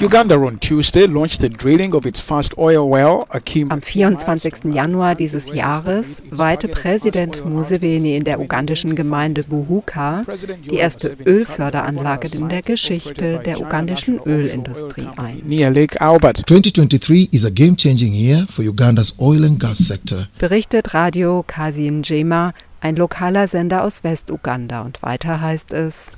Uganda on Tuesday launched the drilling of its first oil well, Akim. Am 24. Januar dieses Jahres weihte Präsident Museveni in der ugandischen Gemeinde Buhuka die erste Ölförderanlage in der Geschichte der ugandischen Ölindustrie ein. Near Lake Albert. 2023 is a game-changing year for Uganda's oil and gas sector. Berichtet Radio Kasin Jema ein lokaler Sender aus Westuganda und weiter heißt es,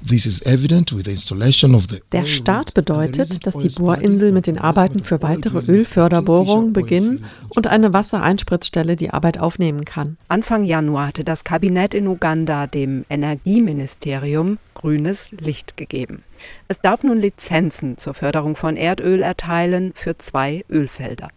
der Start bedeutet, dass die Bohrinsel mit den Arbeiten für weitere Ölförderbohrungen beginnen und eine Wassereinspritzstelle die Arbeit aufnehmen kann. Anfang Januar hatte das Kabinett in Uganda dem Energieministerium grünes Licht gegeben. Es darf nun Lizenzen zur Förderung von Erdöl erteilen für zwei Ölfelder.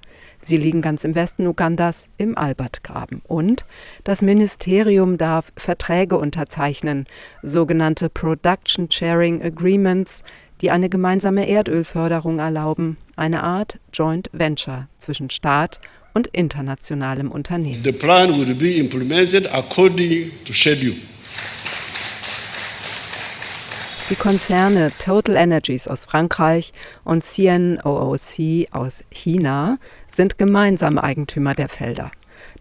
Sie liegen ganz im Westen Ugandas im Albertgraben. Und das Ministerium darf Verträge unterzeichnen, sogenannte Production Sharing Agreements, die eine gemeinsame Erdölförderung erlauben, eine Art Joint Venture zwischen Staat und internationalem Unternehmen. The plan will be implemented according to schedule. Die Konzerne Total Energies aus Frankreich und CNOOC aus China sind gemeinsam Eigentümer der Felder.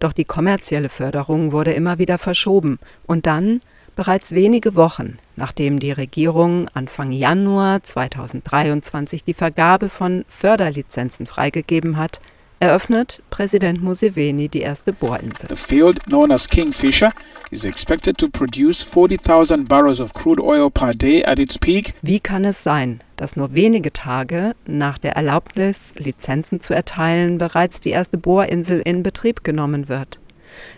Doch die kommerzielle Förderung wurde immer wieder verschoben und dann, bereits wenige Wochen nachdem die Regierung Anfang Januar 2023 die Vergabe von Förderlizenzen freigegeben hat, eröffnet Präsident Museveni die erste Bohrinsel. The field known as Kingfisher is expected to produce 40,000 barrels of crude oil per day at its peak. Wie kann es sein, dass nur wenige Tage nach der Erlaubnis, Lizenzen zu erteilen, bereits die erste Bohrinsel in Betrieb genommen wird?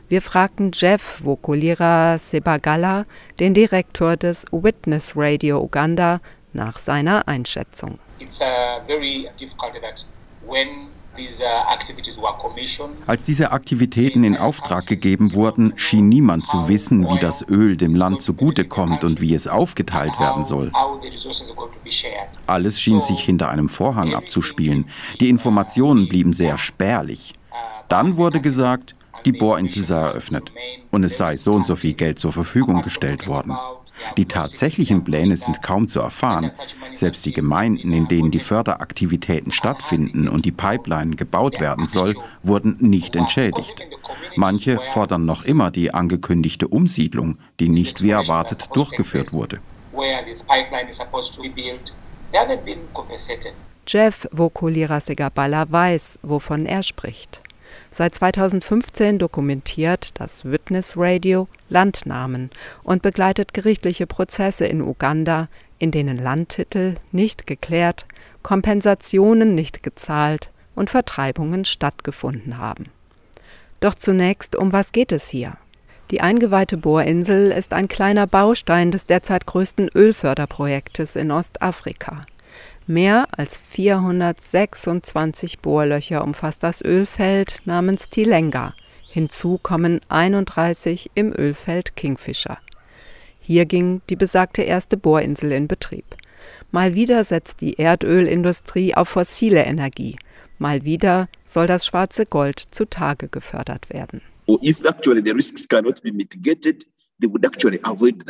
Wir fragten Jeff Wokulira Sebagala, den Direktor des Witness Radio Uganda, nach seiner Einschätzung. It's uh, very difficult that when als diese Aktivitäten in Auftrag gegeben wurden, schien niemand zu wissen, wie das Öl dem Land zugutekommt und wie es aufgeteilt werden soll. Alles schien sich hinter einem Vorhang abzuspielen. Die Informationen blieben sehr spärlich. Dann wurde gesagt, die Bohrinsel sei eröffnet und es sei so und so viel Geld zur Verfügung gestellt worden. Die tatsächlichen Pläne sind kaum zu erfahren. Selbst die Gemeinden, in denen die Förderaktivitäten stattfinden und die Pipeline gebaut werden soll, wurden nicht entschädigt. Manche fordern noch immer die angekündigte Umsiedlung, die nicht wie erwartet durchgeführt wurde. Jeff Vokulira Segabala weiß, wovon er spricht. Seit 2015 dokumentiert das Witness Radio Landnamen und begleitet gerichtliche Prozesse in Uganda, in denen Landtitel nicht geklärt, Kompensationen nicht gezahlt und Vertreibungen stattgefunden haben. Doch zunächst, um was geht es hier? Die eingeweihte Bohrinsel ist ein kleiner Baustein des derzeit größten Ölförderprojektes in Ostafrika. Mehr als 426 Bohrlöcher umfasst das Ölfeld namens Tilenga. Hinzu kommen 31 im Ölfeld Kingfisher. Hier ging die besagte erste Bohrinsel in Betrieb. Mal wieder setzt die Erdölindustrie auf fossile Energie. Mal wieder soll das schwarze Gold zutage gefördert werden. If actually the risks cannot be mitigated, they would actually avoid.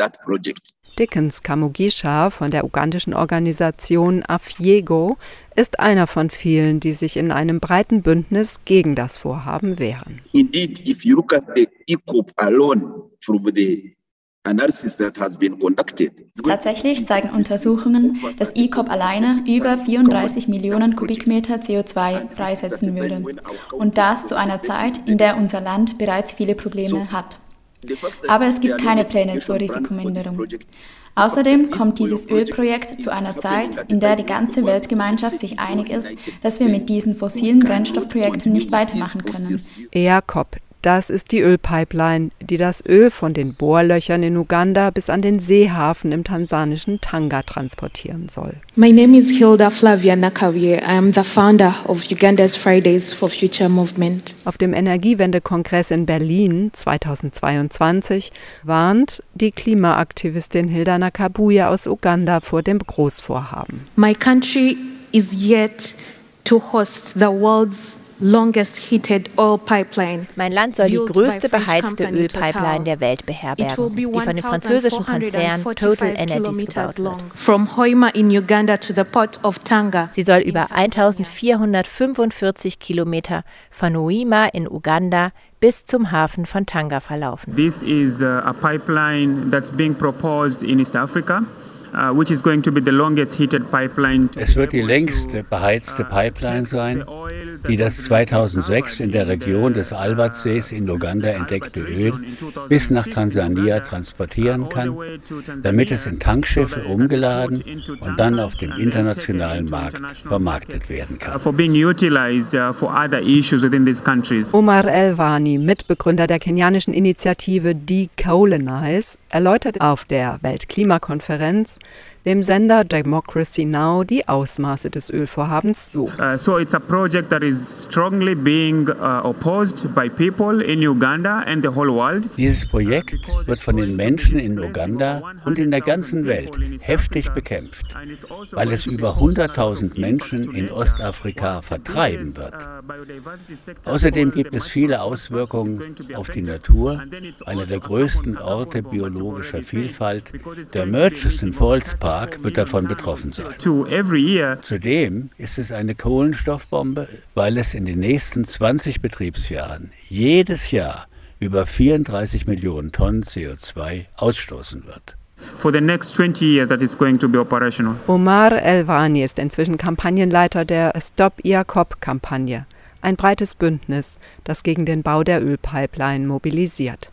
Dickens Kamugisha von der ugandischen Organisation Afiego ist einer von vielen, die sich in einem breiten Bündnis gegen das Vorhaben wehren. Indeed, if you look at the ECOP alone from the Tatsächlich zeigen Untersuchungen, dass ECOP alleine über 34 Millionen Kubikmeter CO2 freisetzen würde. Und das zu einer Zeit, in der unser Land bereits viele Probleme hat. Aber es gibt keine Pläne zur Risikominderung. Außerdem kommt dieses Ölprojekt zu einer Zeit, in der die ganze Weltgemeinschaft sich einig ist, dass wir mit diesen fossilen Brennstoffprojekten nicht weitermachen können. EACOP, das ist die Ölpipeline, die das Öl von den Bohrlöchern in Uganda bis an den Seehafen im tansanischen Tanga transportieren soll. My name is Hilda Flavia Nakawie. I am the founder of Uganda's Fridays for Future Movement. Auf dem Energiewendekongress in Berlin 2022 warnt die Klimaaktivistin Hilda Nakabuya aus Uganda vor dem Großvorhaben. My country is yet to host the world's Mein Land soll die größte beheizte Ölpipeline der Welt beherbergen, die von dem französischen Konzern Total Energies gebaut wird. Sie soll über 1445 Kilometer von Hoima in Uganda bis zum Hafen von Tanga verlaufen. This is a pipeline that's being proposed in East Africa. Uh, es wird die längste beheizte uh, Pipeline sein, die das 2006 in der Region des Albertsees in Uganda entdeckte Öl bis nach Tansania transportieren kann, damit es in Tankschiffe umgeladen und dann auf dem internationalen Markt vermarktet werden kann. Uh, Omar Elwani, Mitbegründer der kenianischen Initiative Decolonize, erläutert auf der Weltklimakonferenz, dem Sender Democracy Now die Ausmaße des Ölvorhabens so. Uh, so it's a project that is strongly being uh, opposed by people in Uganda and the whole world. Dieses Projekt wird von den Menschen in Uganda und in der ganzen Welt heftig bekämpft, weil es über 100.000 Menschen in Ostafrika vertreiben wird. Außerdem gibt es viele Auswirkungen auf die Natur, einer der größten Orte biologischer Vielfalt, der Murchison Falls Park Park wird davon betroffen sein. Zudem ist es eine Kohlenstoffbombe, weil es in den nächsten 20 Betriebsjahren jedes Jahr über 34 Millionen Tonnen CO2 ausstoßen wird. Omar Elwani ist inzwischen Kampagnenleiter der Stop IACOP-Kampagne, ein breites Bündnis, das gegen den Bau der Ölpipeline mobilisiert.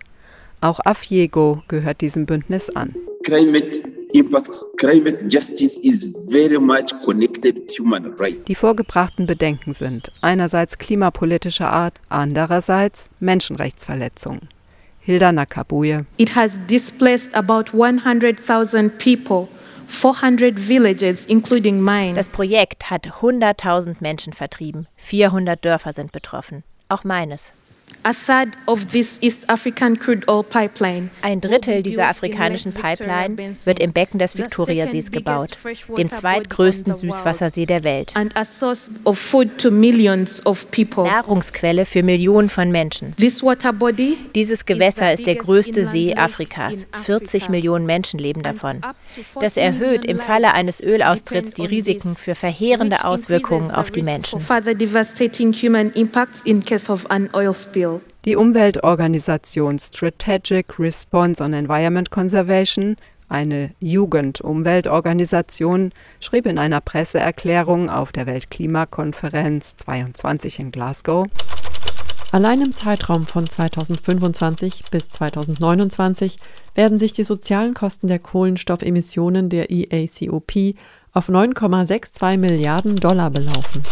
Auch Afjego gehört diesem Bündnis an. Climate impacts climate justice is very much connected to human rights. Die vorgebrachten Bedenken sind einerseits klimapolitischer Art, andererseits Menschenrechtsverletzungen. Hilda Nakabuye. It has displaced about 100,000 people. 400 villages, including mine. Das Projekt hat 100.000 Menschen vertrieben. 400 Dörfer sind betroffen. Auch meines. Ein Drittel dieser afrikanischen Pipeline wird im Becken des Viktoriasees gebaut, dem zweitgrößten Süßwassersee der Welt. Nahrungsquelle für Millionen von Menschen. Dieses Gewässer ist der größte See Afrikas. 40 Millionen Menschen leben davon. Das erhöht im Falle eines Ölaustritts die Risiken für verheerende Auswirkungen auf die Menschen. Die Umweltorganisation Strategic Response on Environment Conservation, eine Jugendumweltorganisation, schrieb in einer Presseerklärung auf der Weltklimakonferenz 22 in Glasgow, Allein im Zeitraum von 2025 bis 2029 werden sich die sozialen Kosten der Kohlenstoffemissionen der EACOP auf 9,62 Milliarden Dollar belaufen.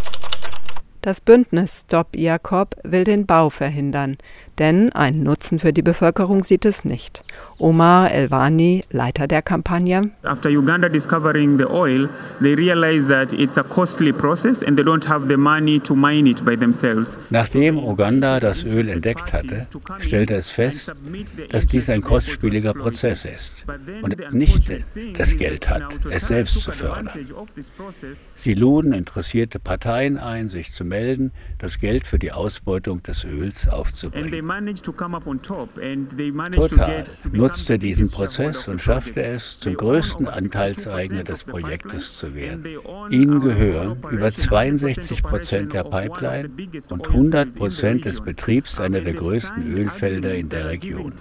Das Bündnis Stop Jakob will den Bau verhindern, denn einen Nutzen für die Bevölkerung sieht es nicht. Omar Elwani, Leiter der Kampagne. After Uganda discovering the oil, they realized that it's a costly process and they don't have the money to mine it by themselves. Nachdem Uganda das Öl entdeckt hatte, stellte es fest, dass dies ein kostspieliger Prozess ist und nicht das Geld hat, es selbst zu fördern. Sie luden interessierte Parteien ein, sich zu melden, das Geld für die Ausbeutung des Öls aufzubringen. Total nutzte diesen Prozess und schaffte es, zum größten Anteilseigner des Projektes zu werden. Ihnen gehören über 62 Prozent der Pipeline und 100 Prozent des Betriebs einer der größten Ölfelder in der Region.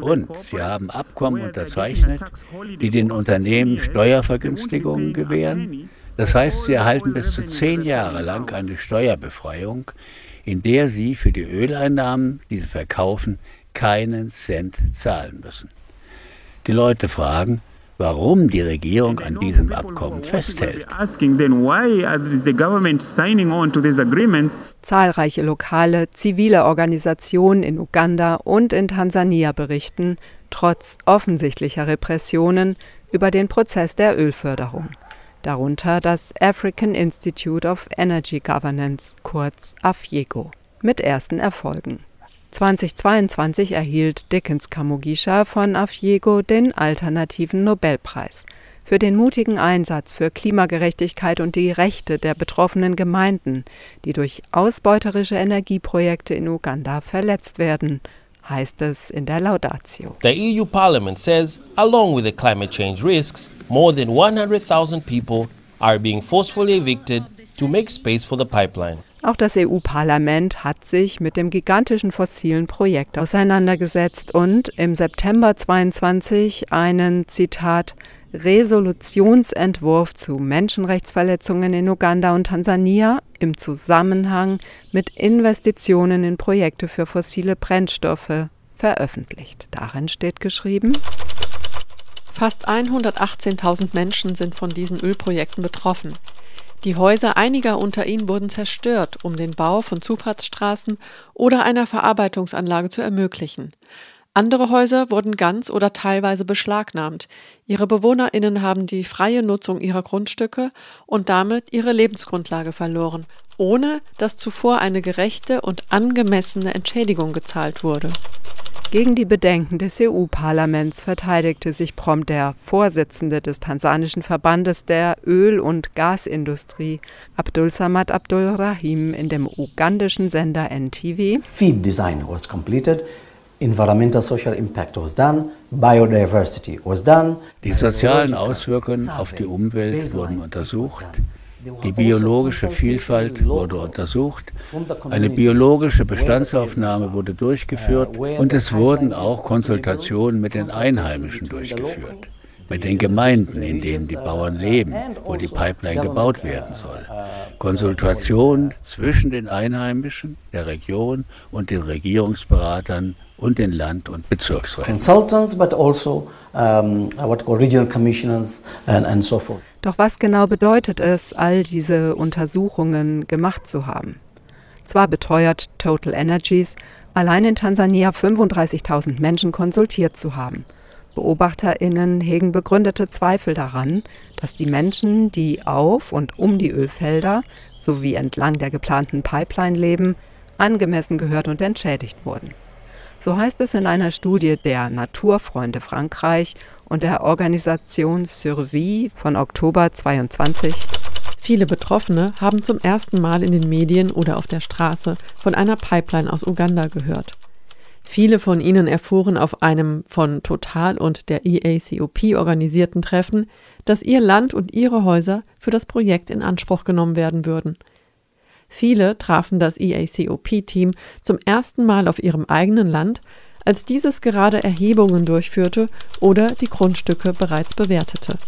Und sie haben Abkommen unterzeichnet, die den Unternehmen Steuervergünstigungen gewähren. Das heißt, sie erhalten bis zu zehn Jahre lang eine Steuerbefreiung, in der sie für die Öleinnahmen, die sie verkaufen, keinen Cent zahlen müssen. Die Leute fragen, warum die Regierung an diesem Abkommen festhält. Zahlreiche lokale, zivile Organisationen in Uganda und in Tansania berichten, trotz offensichtlicher Repressionen, über den Prozess der Ölförderung darunter das African Institute of Energy Governance, kurz AFIEGO, mit ersten Erfolgen. 2022 erhielt Dickens Kamugisha von AFIEGO den alternativen Nobelpreis. für den mutigen Einsatz für Klimagerechtigkeit und die Rechte der betroffenen Gemeinden, die durch ausbeuterische Energieprojekte in Uganda verletzt werden, heißt es in der Laudatio. The EU Parliament says, along with the climate change risks, more than 100,000 people are being forcefully evicted to make space for the pipeline. Auch das EU-Parlament hat sich mit dem gigantischen fossilen Projekt auseinandergesetzt und im September 22 einen Zitat Resolutionsentwurf zu Menschenrechtsverletzungen in Uganda und Tansania im Zusammenhang mit Investitionen in Projekte für fossile Brennstoffe veröffentlicht. Darin steht geschrieben, Fast 118.000 Menschen sind von diesen Ölprojekten betroffen. Die Häuser einiger unter ihnen wurden zerstört, um den Bau von Zufahrtsstraßen oder einer Verarbeitungsanlage zu ermöglichen. Andere Häuser wurden ganz oder teilweise beschlagnahmt. Ihre Bewohnerinnen haben die freie Nutzung ihrer Grundstücke und damit ihre Lebensgrundlage verloren, ohne dass zuvor eine gerechte und angemessene Entschädigung gezahlt wurde. Gegen die Bedenken des EU-Parlaments verteidigte sich prompt der Vorsitzende des tansanischen Verbandes der Öl- und Gasindustrie, Abdul Samad Abdul Rahim, in dem ugandischen Sender NTV. Feed design was completed. Environmental social impact was done, biodiversity was done. Die sozialen Auswirkungen auf die Umwelt wurden untersucht. Die biologische Vielfalt wurde untersucht, eine biologische Bestandsaufnahme wurde durchgeführt und es wurden auch Konsultationen mit den Einheimischen durchgeführt, mit den Gemeinden, in denen die Bauern leben, wo die Pipeline gebaut werden soll. Konsultationen zwischen den Einheimischen, der Region und den Regierungsberatern und den Land- und Bezirksräten. Consultants, but also um, what called regional commissioners and, and so forth. Doch was genau bedeutet es, all diese Untersuchungen gemacht zu haben? Zwar beteuert Total Energies, allein in Tansania 35.000 Menschen konsultiert zu haben. BeobachterInnen hegen begründete Zweifel daran, dass die Menschen, die auf und um die Ölfelder sowie entlang der geplanten Pipeline leben, angemessen gehört und entschädigt wurden. So heißt es in einer Studie der Naturfreunde Frankreich und der Organisation Survie von Oktober 22. Viele Betroffene haben zum ersten Mal in den Medien oder auf der Straße von einer Pipeline aus Uganda gehört. Viele von ihnen erfuhren auf einem von Total und der EACOP organisierten Treffen, dass ihr Land und ihre Häuser für das Projekt in Anspruch genommen werden würden – Viele trafen das EACOP-Team zum ersten Mal auf ihrem eigenen Land, als dieses gerade Erhebungen durchführte oder die Grundstücke bereits bewertete.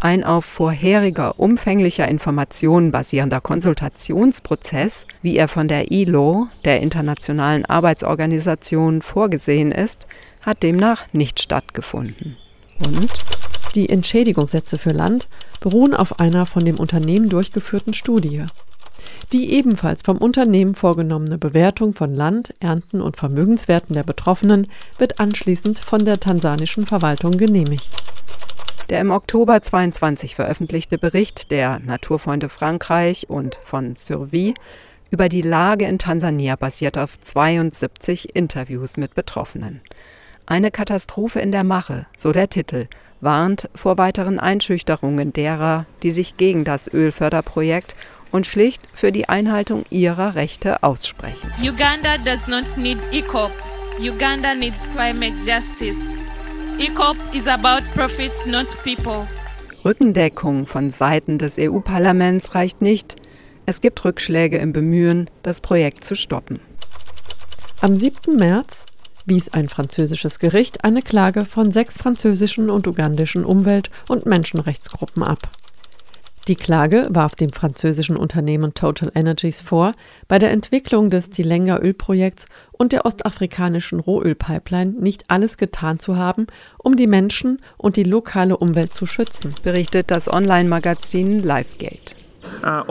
Ein auf vorheriger umfänglicher Information basierender Konsultationsprozess, wie er von der ILO, der Internationalen Arbeitsorganisation, vorgesehen ist, hat demnach nicht stattgefunden. Und die Entschädigungssätze für Land beruhen auf einer von dem Unternehmen durchgeführten Studie. Die ebenfalls vom Unternehmen vorgenommene Bewertung von Land, Ernten und Vermögenswerten der Betroffenen wird anschließend von der tansanischen Verwaltung genehmigt. Der im Oktober 22 veröffentlichte Bericht der Naturfreunde Frankreich und von Survie über die Lage in Tansania basiert auf 72 Interviews mit Betroffenen. Eine Katastrophe in der Mache, so der Titel, warnt vor weiteren Einschüchterungen derer, die sich gegen das Ölförderprojekt und schlicht für die Einhaltung ihrer Rechte aussprechen. Uganda does not need ECOP. Uganda needs climate justice. ECOP is about profits, not people. Rückendeckung von Seiten des EU-Parlaments reicht nicht. Es gibt Rückschläge im Bemühen, das Projekt zu stoppen. Am 7. März wies ein französisches Gericht eine Klage von sechs französischen und ugandischen Umwelt- und Menschenrechtsgruppen ab. Die Klage warf dem französischen Unternehmen Total Energies vor, bei der Entwicklung des Tilenga Ölprojekts und der ostafrikanischen Rohölpipeline nicht alles getan zu haben, um die Menschen und die lokale Umwelt zu schützen, berichtet das Online-Magazin Lifegate. Uh,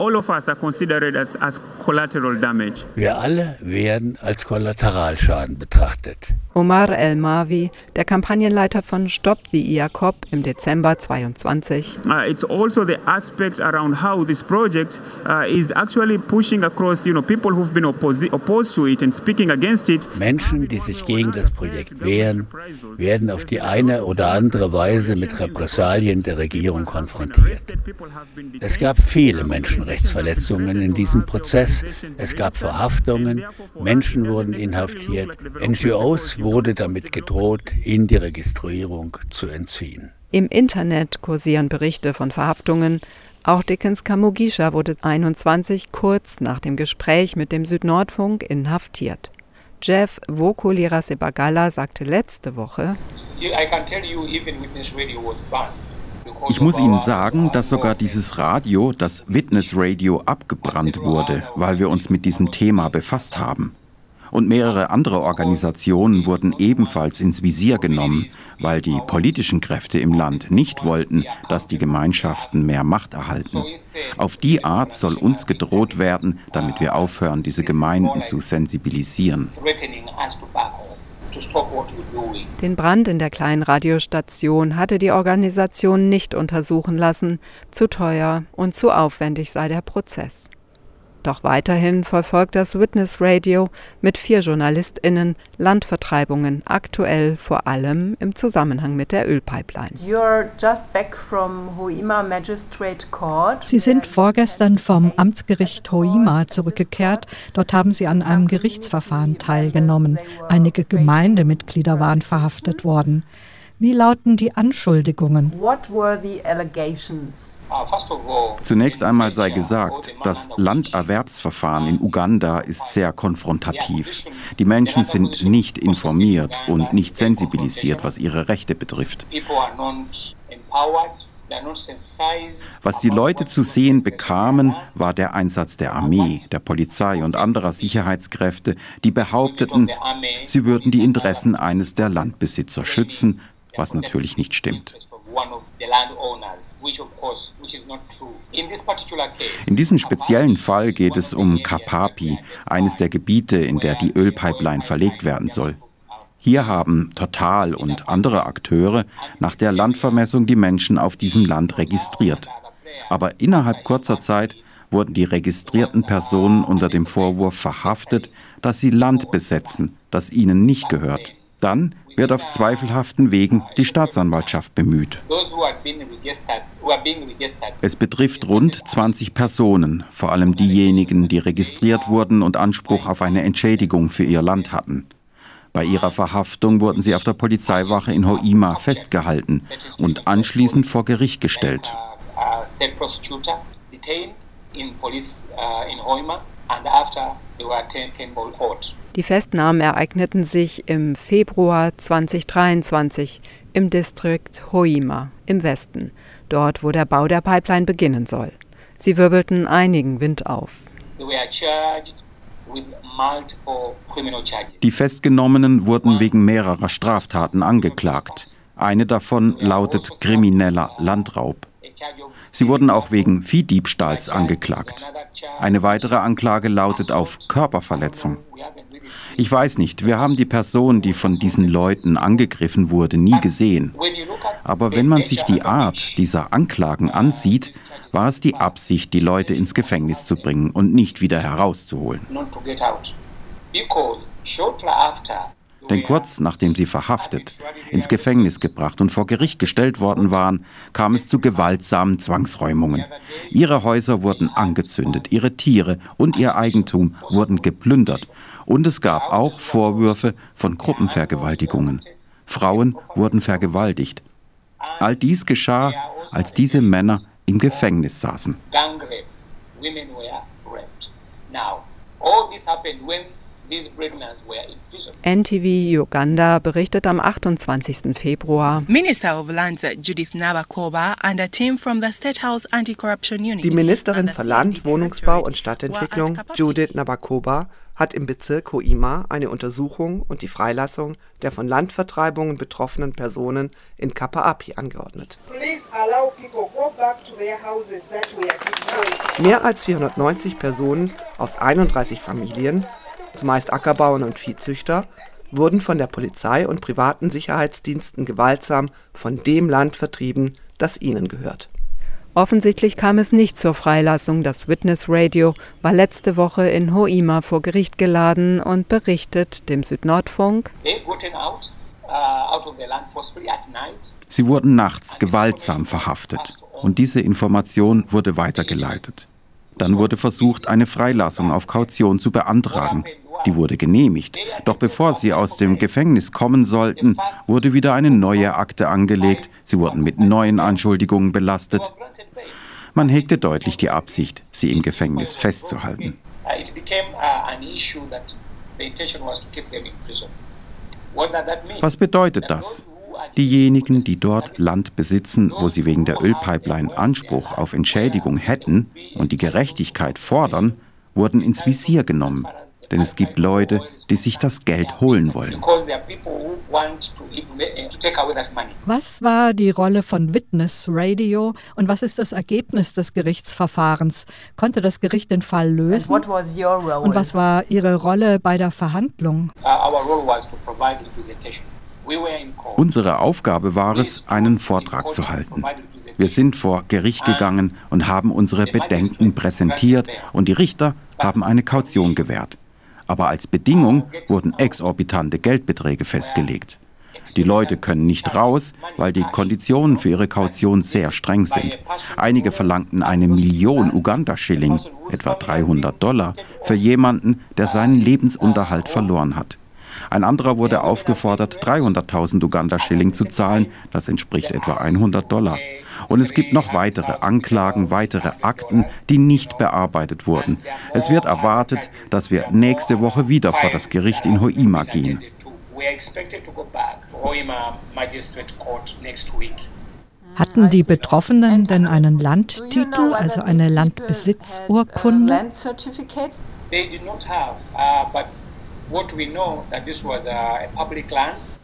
Wir alle werden als Kollateralschaden betrachtet. Omar El-Mavi, der Kampagnenleiter von Stop the IACOP im Dezember 22. Uh, it's also the aspect around how this project uh, is actually pushing across, you know, people who've been opposed to it and speaking against it. Menschen, die sich gegen das Projekt wehren, werden auf die eine oder andere Weise mit Repressalien der Regierung konfrontiert. Es gab viele Menschenrechtsverletzungen in diesem Prozess. Es gab Verhaftungen, Menschen wurden inhaftiert, NGOs wurde damit gedroht, ihnen die Registrierung zu entziehen. Im Internet kursieren Berichte von Verhaftungen. Auch Dickens Kamugisha wurde 21 kurz nach dem Gespräch mit dem Südnordfunk inhaftiert. Jeff Vokulira Sebagala sagte letzte Woche, ich muss Ihnen sagen, dass sogar dieses Radio, das Witness Radio, abgebrannt wurde, weil wir uns mit diesem Thema befasst haben. Und mehrere andere Organisationen wurden ebenfalls ins Visier genommen, weil die politischen Kräfte im Land nicht wollten, dass die Gemeinschaften mehr Macht erhalten. Auf die Art soll uns gedroht werden, damit wir aufhören, diese Gemeinden zu sensibilisieren. Den Brand in der kleinen Radiostation hatte die Organisation nicht untersuchen lassen, zu teuer und zu aufwendig sei der Prozess. Doch weiterhin verfolgt das Witness Radio mit vier JournalistInnen Landvertreibungen, aktuell vor allem im Zusammenhang mit der Ölpipeline. Sie sind vorgestern vom Amtsgericht Hoima zurückgekehrt. Dort haben Sie an einem Gerichtsverfahren teilgenommen. Einige Gemeindemitglieder waren verhaftet worden. Wie lauten die Anschuldigungen? What were the allegations? Zunächst einmal sei gesagt, das Landerwerbsverfahren in Uganda ist sehr konfrontativ. Die Menschen sind nicht informiert und nicht sensibilisiert, was ihre Rechte betrifft. Was die Leute zu sehen bekamen, war der Einsatz der Armee, der Polizei und anderer Sicherheitskräfte, die behaupteten, sie würden die Interessen eines der Landbesitzer schützen, was natürlich nicht stimmt. In diesem speziellen Fall geht es um Kapapi, eines der Gebiete, in der die Ölpipeline verlegt werden soll. Hier haben Total und andere Akteure nach der Landvermessung die Menschen auf diesem Land registriert. Aber innerhalb kurzer Zeit wurden die registrierten Personen unter dem Vorwurf verhaftet, dass sie Land besetzen, das ihnen nicht gehört. Dann wird auf zweifelhaften Wegen die Staatsanwaltschaft bemüht. Es betrifft rund 20 Personen, vor allem diejenigen, die registriert wurden und Anspruch auf eine Entschädigung für ihr Land hatten. Bei ihrer Verhaftung wurden sie auf der Polizeiwache in Hoima festgehalten und anschließend vor Gericht gestellt. Die Festnahmen ereigneten sich im Februar 2023 im Distrikt Hoima im Westen, dort wo der Bau der Pipeline beginnen soll. Sie wirbelten einigen Wind auf. Die Festgenommenen wurden wegen mehrerer Straftaten angeklagt. Eine davon lautet krimineller Landraub. Sie wurden auch wegen Viehdiebstahls angeklagt. Eine weitere Anklage lautet auf Körperverletzung. Ich weiß nicht, wir haben die Person, die von diesen Leuten angegriffen wurde, nie gesehen. Aber wenn man sich die Art dieser Anklagen ansieht, war es die Absicht, die Leute ins Gefängnis zu bringen und nicht wieder herauszuholen. Denn kurz nachdem sie verhaftet, ins Gefängnis gebracht und vor Gericht gestellt worden waren, kam es zu gewaltsamen Zwangsräumungen. Ihre Häuser wurden angezündet, ihre Tiere und ihr Eigentum wurden geplündert und es gab auch Vorwürfe von Gruppenvergewaltigungen. Frauen wurden vergewaltigt. All dies geschah, als diese Männer im Gefängnis saßen. Now, all this happened when NTV Uganda berichtet am 28. Februar. Minister of Lands Judith Nabakoba and a team from the State House Anti-Corruption Unit. Die Ministerin für Land, Wohnungsbau und Stadtentwicklung, Judith Nabakoba, hat im Bezirk Hoima eine Untersuchung und die Freilassung der von Landvertreibungen betroffenen Personen in Kapaapi angeordnet. Mehr als 490 Personen aus 31 Familien zumeist Ackerbauern und Viehzüchter, wurden von der Polizei und privaten Sicherheitsdiensten gewaltsam von dem Land vertrieben, das ihnen gehört. Offensichtlich kam es nicht zur Freilassung. Das Witness Radio war letzte Woche in Hoima vor Gericht geladen und berichtet dem Südnordfunk. Sie wurden nachts gewaltsam verhaftet und diese Information wurde weitergeleitet. Dann wurde versucht, eine Freilassung auf Kaution zu beantragen. Die wurde genehmigt. Doch bevor sie aus dem Gefängnis kommen sollten, wurde wieder eine neue Akte angelegt. Sie wurden mit neuen Anschuldigungen belastet. Man hegte deutlich die Absicht, sie im Gefängnis festzuhalten. Was bedeutet das? Diejenigen, die dort Land besitzen, wo sie wegen der Ölpipeline Anspruch auf Entschädigung hätten und die Gerechtigkeit fordern, wurden ins Visier genommen. Denn es gibt Leute, die sich das Geld holen wollen. Was war die Rolle von Witness Radio und was ist das Ergebnis des Gerichtsverfahrens? Konnte das Gericht den Fall lösen? Und was war Ihre Rolle bei der Verhandlung? Unsere Aufgabe war es, einen Vortrag zu halten. Wir sind vor Gericht gegangen und haben unsere Bedenken präsentiert und die Richter haben eine Kaution gewährt aber als Bedingung wurden exorbitante Geldbeträge festgelegt. Die Leute können nicht raus, weil die Konditionen für ihre Kaution sehr streng sind. Einige verlangten eine Million Uganda-Schilling, etwa 300 Dollar, für jemanden, der seinen Lebensunterhalt verloren hat. Ein anderer wurde aufgefordert, 300.000 Uganda-Schilling zu zahlen, das entspricht etwa 100 Dollar. Und es gibt noch weitere Anklagen, weitere Akten, die nicht bearbeitet wurden. Es wird erwartet, dass wir nächste Woche wieder vor das Gericht in Hoima gehen. Hatten die Betroffenen denn einen Landtitel, also eine Landbesitzurkunde?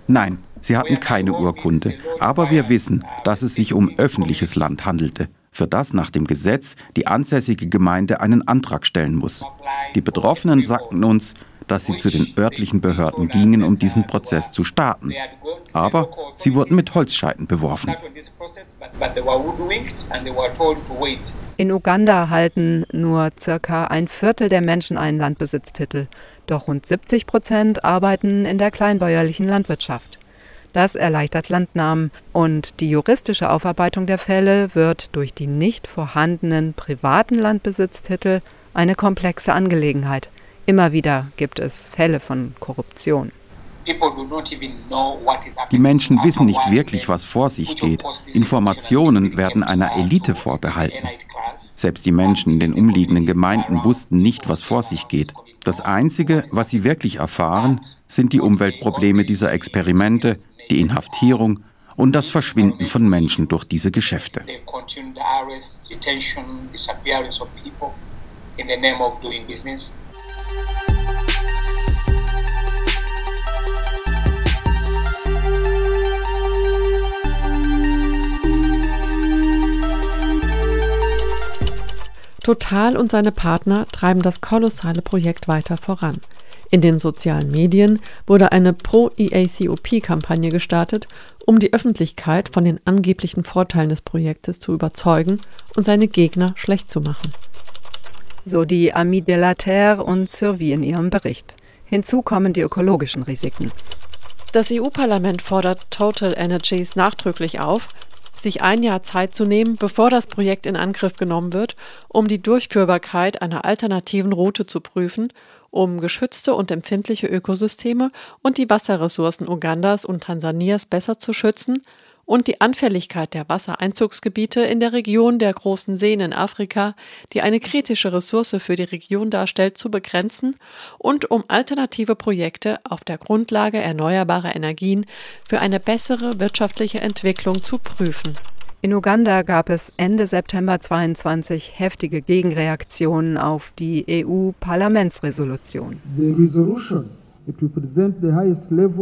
Nein, sie hatten keine Urkunde, aber wir wissen, dass es sich um öffentliches Land handelte, für das nach dem Gesetz die ansässige Gemeinde einen Antrag stellen muss. Die Betroffenen sagten uns, dass sie zu den örtlichen Behörden gingen, um diesen Prozess zu starten. Aber sie wurden mit Holzscheiten beworfen. In Uganda halten nur circa ein Viertel der Menschen einen Landbesitztitel. Doch rund 70 Prozent arbeiten in der kleinbäuerlichen Landwirtschaft. Das erleichtert Landnahmen und die juristische Aufarbeitung der Fälle wird durch die nicht vorhandenen privaten Landbesitztitel eine komplexe Angelegenheit. Immer wieder gibt es Fälle von Korruption. Die Menschen wissen nicht wirklich, was vor sich geht. Informationen werden einer Elite vorbehalten. Selbst die Menschen in den umliegenden Gemeinden wussten nicht, was vor sich geht. Das Einzige, was sie wirklich erfahren, sind die Umweltprobleme dieser Experimente, die Inhaftierung und das Verschwinden von Menschen durch diese Geschäfte. Total und seine Partner treiben das kolossale Projekt weiter voran. In den sozialen Medien wurde eine Pro-EACOP-Kampagne gestartet, um die Öffentlichkeit von den angeblichen Vorteilen des Projektes zu überzeugen und seine Gegner schlecht zu machen. So die Ami de la Terre und Survie in ihrem Bericht. Hinzu kommen die ökologischen Risiken. Das EU-Parlament fordert Total Energies nachdrücklich auf, sich ein Jahr Zeit zu nehmen, bevor das Projekt in Angriff genommen wird, um die Durchführbarkeit einer alternativen Route zu prüfen, um geschützte und empfindliche Ökosysteme und die Wasserressourcen Ugandas und Tansanias besser zu schützen und die Anfälligkeit der Wassereinzugsgebiete in der Region der großen Seen in Afrika, die eine kritische Ressource für die Region darstellt, zu begrenzen und um alternative Projekte auf der Grundlage erneuerbarer Energien für eine bessere wirtschaftliche Entwicklung zu prüfen. In Uganda gab es Ende September 22 heftige Gegenreaktionen auf die EU-Parlamentsresolution.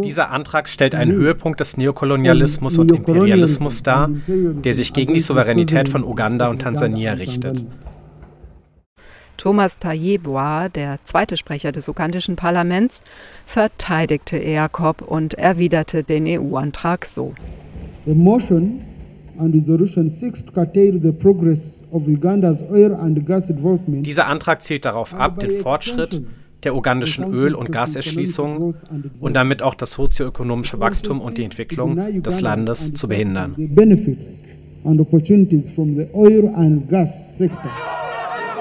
Dieser Antrag stellt einen Höhepunkt des Neokolonialismus und Imperialismus dar, der sich gegen die Souveränität von Uganda und Tansania richtet. Thomas Tayebwa, der zweite Sprecher des ugandischen Parlaments, verteidigte EACOP und erwiderte den EU-Antrag so. The motion and resolution seeks to curtail the progress of Uganda's oil and gas involvement. Dieser Antrag zielt darauf ab, den Fortschritt der ugandischen Öl- und Gaserschließung und damit auch das sozioökonomische Wachstum und die Entwicklung des Landes zu behindern.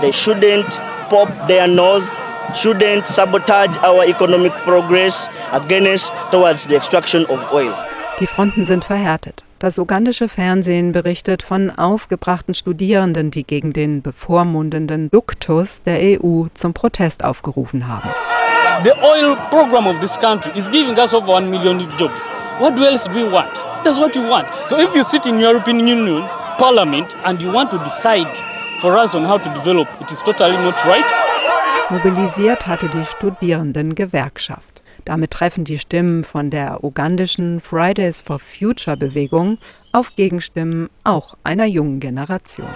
They shouldn't pop their nose, shouldn't sabotage our economic progress against towards the extraction of oil. Die Fronten sind verhärtet. Das ugandische Fernsehen berichtet von aufgebrachten Studierenden, die gegen den bevormundenden Duktus der EU zum Protest aufgerufen haben. The oil program of this country is giving us over one million jobs. What else do we want? That's what we want. So if you sit in European Union Parliament and you want to decide for us on how to develop, it is totally not right. Mobilisiert hatte die Studierendengewerkschaft. Damit treffen die Stimmen von der ugandischen Fridays for Future Bewegung auf Gegenstimmen auch einer jungen Generation.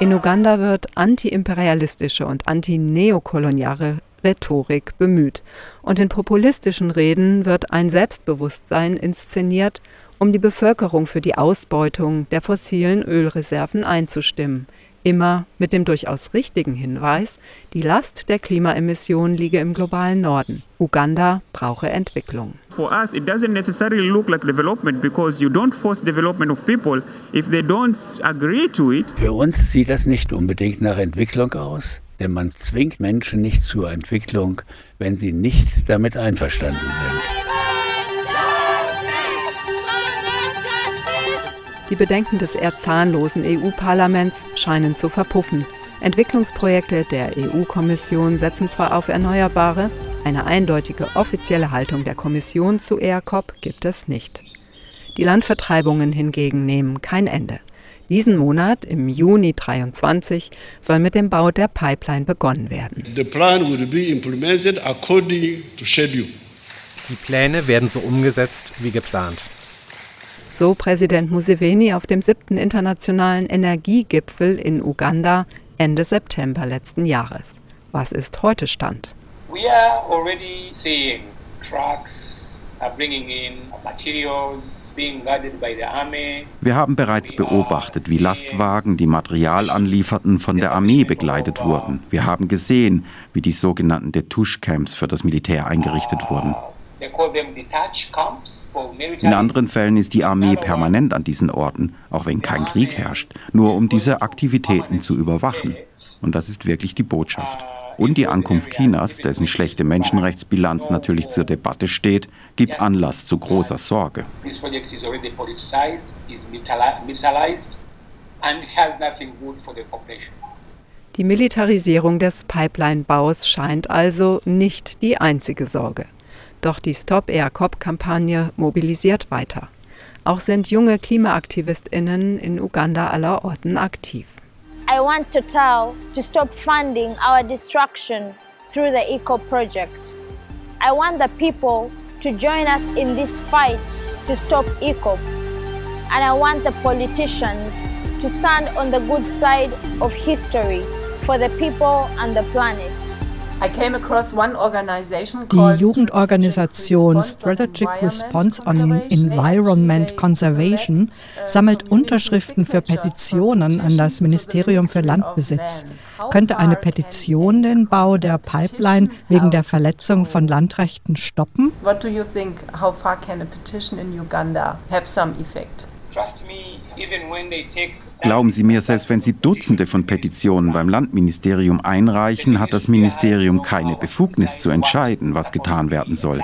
In Uganda wird antiimperialistische und antineokoloniale Rhetorik bemüht und in populistischen Reden wird ein Selbstbewusstsein inszeniert, um die Bevölkerung für die Ausbeutung der fossilen Ölreserven einzustimmen, immer mit dem durchaus richtigen Hinweis, die Last der Klimaemissionen liege im globalen Norden. Uganda brauche Entwicklung. For us, it doesn't necessarily look like development because you don't force development of people if they don't agree to it. Für uns sieht das nicht unbedingt nach Entwicklung aus, denn man zwingt Menschen nicht zur Entwicklung, wenn sie nicht damit einverstanden sind. Die Bedenken des eher zahnlosen EU-Parlaments scheinen zu verpuffen. Entwicklungsprojekte der EU-Kommission setzen zwar auf Erneuerbare, eine eindeutige offizielle Haltung der Kommission zu ERCOP gibt es nicht. Die Landvertreibungen hingegen nehmen kein Ende. Diesen Monat, im Juni 23, soll mit dem Bau der Pipeline begonnen werden. The plan will be implemented according to schedule. Die Pläne werden so umgesetzt wie geplant. So Präsident Museveni auf dem siebten internationalen Energiegipfel in Uganda Ende September letzten Jahres. Was ist heute Stand? We are already seeing trucks are bringing in materials wir haben bereits beobachtet, wie Lastwagen, die Material anlieferten, von der Armee begleitet wurden. Wir haben gesehen, wie die sogenannten Detouche-Camps für das Militär eingerichtet wurden. In anderen Fällen ist die Armee permanent an diesen Orten, auch wenn kein Krieg herrscht, nur um diese Aktivitäten zu überwachen. Und das ist wirklich die Botschaft. Und die Ankunft Chinas, dessen schlechte Menschenrechtsbilanz natürlich zur Debatte steht, gibt Anlass zu großer Sorge. Die Militarisierung des Pipeline-Baus scheint also nicht die einzige Sorge. Doch die Stop Air Cop-Kampagne mobilisiert weiter. Auch sind junge KlimaaktivistInnen in Uganda aller Orten aktiv. I want Total to stop funding our destruction through the Eco Project. I want the people to join us in this fight to stop ECOP. And I want the politicians to stand on the good side of history for the people and the planet. Die Jugendorganisation Strategic Response on Environment Conservation sammelt Unterschriften für Petitionen an das Ministerium für Landbesitz. Könnte eine Petition den Bau der Pipeline wegen der Verletzung von Landrechten stoppen? What do you think? How far can a petition in Uganda have some effect? Glauben Sie mir, selbst wenn Sie Dutzende von Petitionen beim Landministerium einreichen, hat das Ministerium keine Befugnis zu entscheiden, was getan werden soll.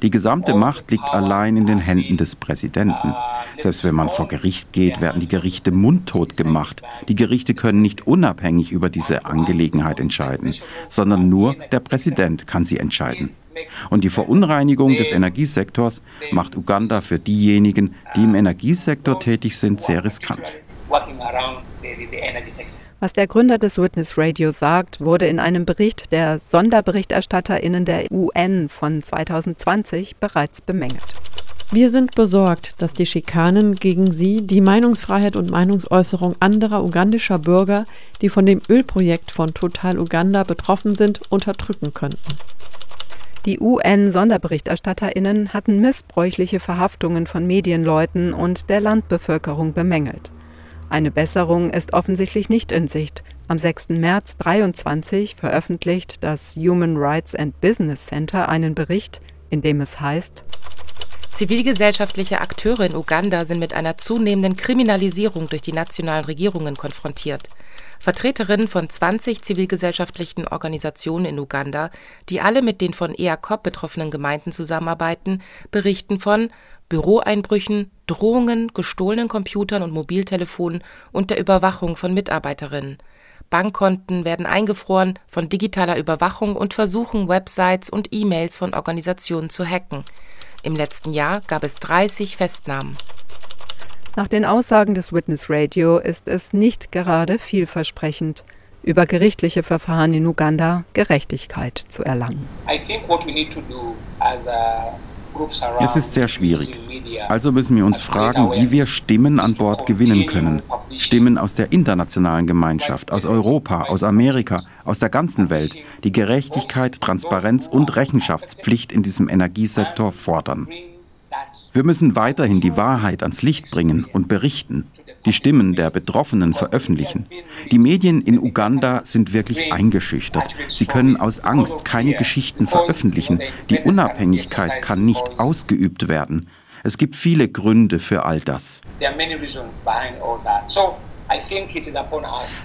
Die gesamte Macht liegt allein in den Händen des Präsidenten. Selbst wenn man vor Gericht geht, werden die Gerichte mundtot gemacht. Die Gerichte können nicht unabhängig über diese Angelegenheit entscheiden, sondern nur der Präsident kann sie entscheiden. Und die Verunreinigung des Energiesektors macht Uganda für diejenigen, die im Energiesektor tätig sind, sehr riskant. Was der Gründer des Witness Radio sagt, wurde in einem Bericht der Sonderberichterstatterinnen der UN von 2020 bereits bemängelt. Wir sind besorgt, dass die Schikanen gegen sie die Meinungsfreiheit und Meinungsäußerung anderer ugandischer Bürger, die von dem Ölprojekt von Total Uganda betroffen sind, unterdrücken könnten. Die UN-Sonderberichterstatterinnen hatten missbräuchliche Verhaftungen von Medienleuten und der Landbevölkerung bemängelt. Eine Besserung ist offensichtlich nicht in Sicht. Am 6. März 2023 veröffentlicht das Human Rights and Business Center einen Bericht, in dem es heißt, Zivilgesellschaftliche Akteure in Uganda sind mit einer zunehmenden Kriminalisierung durch die nationalen Regierungen konfrontiert. Vertreterinnen von 20 zivilgesellschaftlichen Organisationen in Uganda, die alle mit den von EACOP betroffenen Gemeinden zusammenarbeiten, berichten von Büroeinbrüchen, Drohungen, gestohlenen Computern und Mobiltelefonen und der Überwachung von Mitarbeiterinnen. Bankkonten werden eingefroren von digitaler Überwachung und Versuchen, Websites und E-Mails von Organisationen zu hacken. Im letzten Jahr gab es 30 Festnahmen. Nach den Aussagen des Witness Radio ist es nicht gerade vielversprechend, über gerichtliche Verfahren in Uganda Gerechtigkeit zu erlangen. I think what we need to do as a es ist sehr schwierig. Also müssen wir uns fragen, wie wir Stimmen an Bord gewinnen können. Stimmen aus der internationalen Gemeinschaft, aus Europa, aus Amerika, aus der ganzen Welt, die Gerechtigkeit, Transparenz und Rechenschaftspflicht in diesem Energiesektor fordern. Wir müssen weiterhin die Wahrheit ans Licht bringen und berichten, die Stimmen der Betroffenen veröffentlichen. Die Medien in Uganda sind wirklich eingeschüchtert. Sie können aus Angst keine Geschichten veröffentlichen. Die Unabhängigkeit kann nicht ausgeübt werden. Es gibt viele Gründe für all das.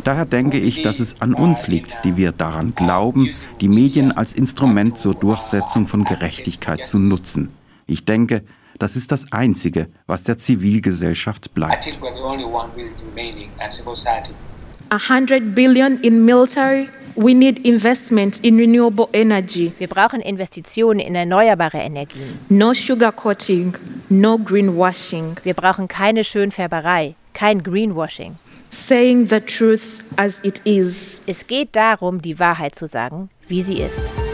Daher denke ich, dass es an uns liegt, die wir daran glauben, die Medien als Instrument zur Durchsetzung von Gerechtigkeit zu nutzen. Ich denke, das ist das Einzige, was der Zivilgesellschaft bleibt. 100 billion in military We need investment in renewable energy. Wir brauchen Investitionen in erneuerbare Energien. No sugarcoating, no greenwashing. Wir brauchen keine Schönfärberei, kein Greenwashing. Saying the truth as it is. Es geht darum, die Wahrheit zu sagen, wie sie ist.